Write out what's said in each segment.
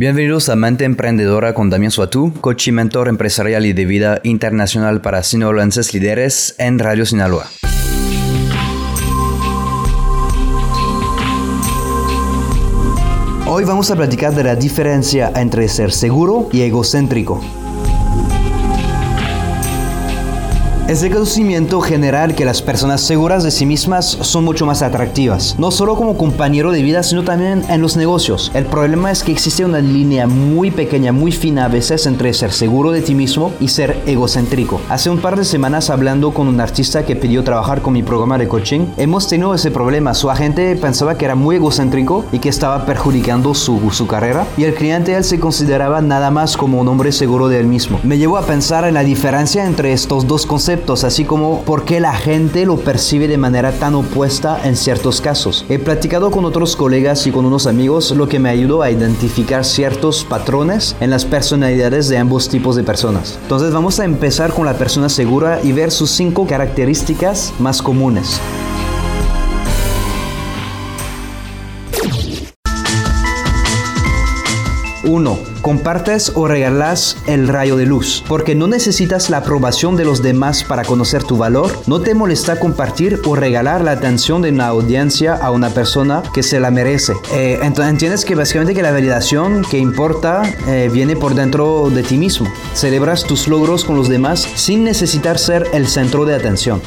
Bienvenidos a Mente Emprendedora con Damián Suatú, coach y mentor empresarial y de vida internacional para sinaloenses líderes en Radio Sinaloa. Hoy vamos a platicar de la diferencia entre ser seguro y egocéntrico. Es de conocimiento general que las personas seguras de sí mismas son mucho más atractivas, no solo como compañero de vida, sino también en los negocios. El problema es que existe una línea muy pequeña, muy fina a veces entre ser seguro de ti mismo y ser egocéntrico. Hace un par de semanas hablando con un artista que pidió trabajar con mi programa de coaching, hemos tenido ese problema. Su agente pensaba que era muy egocéntrico y que estaba perjudicando su, su carrera y el cliente él se consideraba nada más como un hombre seguro de él mismo. Me llevó a pensar en la diferencia entre estos dos conceptos así como por qué la gente lo percibe de manera tan opuesta en ciertos casos. He platicado con otros colegas y con unos amigos, lo que me ayudó a identificar ciertos patrones en las personalidades de ambos tipos de personas. Entonces vamos a empezar con la persona segura y ver sus cinco características más comunes. 1. Compartes o regalas el rayo de luz, porque no necesitas la aprobación de los demás para conocer tu valor. No te molesta compartir o regalar la atención de una audiencia a una persona que se la merece. Eh, entonces entiendes que básicamente que la validación que importa eh, viene por dentro de ti mismo. Celebras tus logros con los demás sin necesitar ser el centro de atención.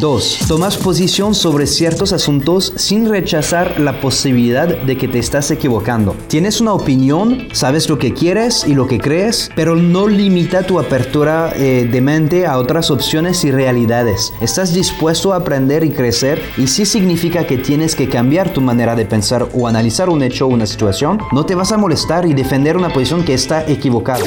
2. Tomas posición sobre ciertos asuntos sin rechazar la posibilidad de que te estás equivocando. Tienes una opinión, sabes lo que quieres y lo que crees, pero no limita tu apertura eh, de mente a otras opciones y realidades. Estás dispuesto a aprender y crecer y si significa que tienes que cambiar tu manera de pensar o analizar un hecho o una situación, no te vas a molestar y defender una posición que está equivocada.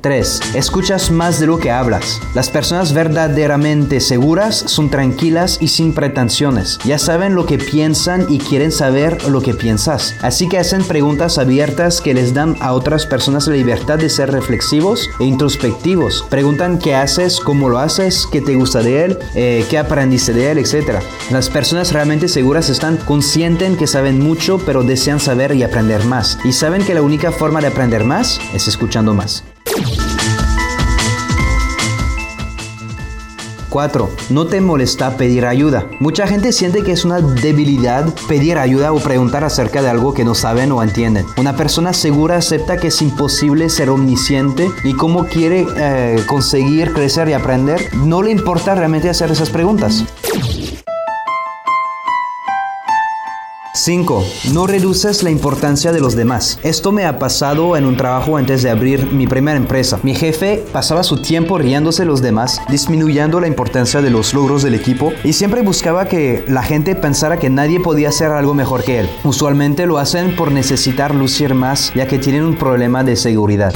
3. Escuchas más de lo que hablas. Las personas verdaderamente seguras son tranquilas y sin pretensiones. Ya saben lo que piensan y quieren saber lo que piensas. Así que hacen preguntas abiertas que les dan a otras personas la libertad de ser reflexivos e introspectivos. Preguntan qué haces, cómo lo haces, qué te gusta de él, eh, qué aprendiste de él, etc. Las personas realmente seguras están conscientes que saben mucho pero desean saber y aprender más. Y saben que la única forma de aprender más es escuchando más. 4. No te molesta pedir ayuda. Mucha gente siente que es una debilidad pedir ayuda o preguntar acerca de algo que no saben o entienden. Una persona segura acepta que es imposible ser omnisciente y cómo quiere eh, conseguir crecer y aprender, no le importa realmente hacer esas preguntas. 5. No reduces la importancia de los demás. Esto me ha pasado en un trabajo antes de abrir mi primera empresa. Mi jefe pasaba su tiempo riéndose los demás, disminuyendo la importancia de los logros del equipo y siempre buscaba que la gente pensara que nadie podía hacer algo mejor que él. Usualmente lo hacen por necesitar lucir más ya que tienen un problema de seguridad.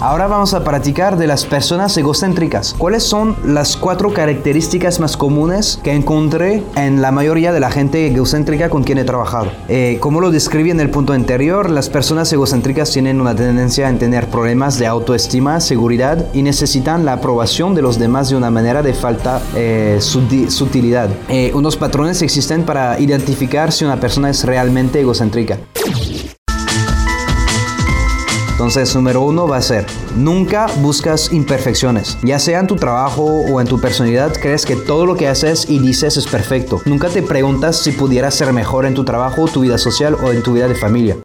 Ahora vamos a practicar de las personas egocéntricas. ¿Cuáles son las cuatro características más comunes que encontré en la mayoría de la gente egocéntrica con quien he trabajado? Eh, como lo describí en el punto anterior, las personas egocéntricas tienen una tendencia a tener problemas de autoestima, seguridad y necesitan la aprobación de los demás de una manera de falta eh, sutilidad. Eh, unos patrones existen para identificar si una persona es realmente egocéntrica. Entonces, número uno va a ser, nunca buscas imperfecciones. Ya sea en tu trabajo o en tu personalidad, crees que todo lo que haces y dices es perfecto. Nunca te preguntas si pudieras ser mejor en tu trabajo, tu vida social o en tu vida de familia.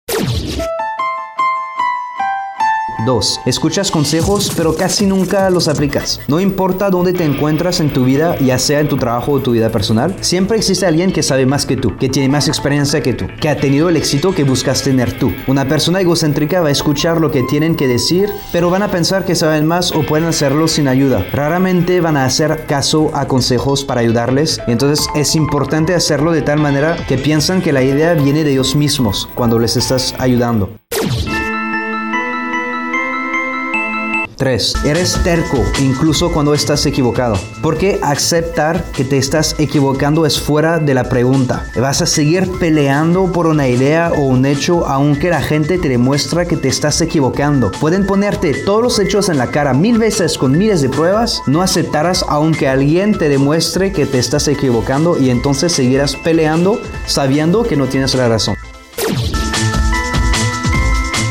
2. Escuchas consejos pero casi nunca los aplicas. No importa dónde te encuentras en tu vida, ya sea en tu trabajo o tu vida personal, siempre existe alguien que sabe más que tú, que tiene más experiencia que tú, que ha tenido el éxito que buscas tener tú. Una persona egocéntrica va a escuchar lo que tienen que decir, pero van a pensar que saben más o pueden hacerlo sin ayuda. Raramente van a hacer caso a consejos para ayudarles, y entonces es importante hacerlo de tal manera que piensan que la idea viene de ellos mismos cuando les estás ayudando. 3. Eres terco incluso cuando estás equivocado. Porque aceptar que te estás equivocando es fuera de la pregunta. Vas a seguir peleando por una idea o un hecho aunque la gente te demuestra que te estás equivocando. Pueden ponerte todos los hechos en la cara mil veces con miles de pruebas. No aceptarás aunque alguien te demuestre que te estás equivocando y entonces seguirás peleando sabiendo que no tienes la razón.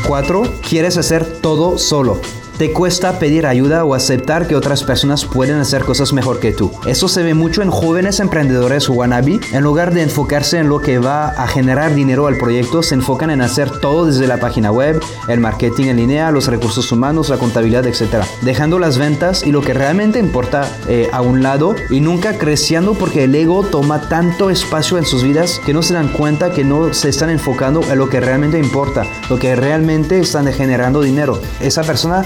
4. Quieres hacer todo solo. Te cuesta pedir ayuda o aceptar que otras personas pueden hacer cosas mejor que tú. Eso se ve mucho en jóvenes emprendedores wannabe. En lugar de enfocarse en lo que va a generar dinero al proyecto, se enfocan en hacer todo desde la página web, el marketing en línea, los recursos humanos, la contabilidad, etc. Dejando las ventas y lo que realmente importa eh, a un lado y nunca creciendo porque el ego toma tanto espacio en sus vidas que no se dan cuenta que no se están enfocando en lo que realmente importa, lo que realmente están generando dinero. Esa persona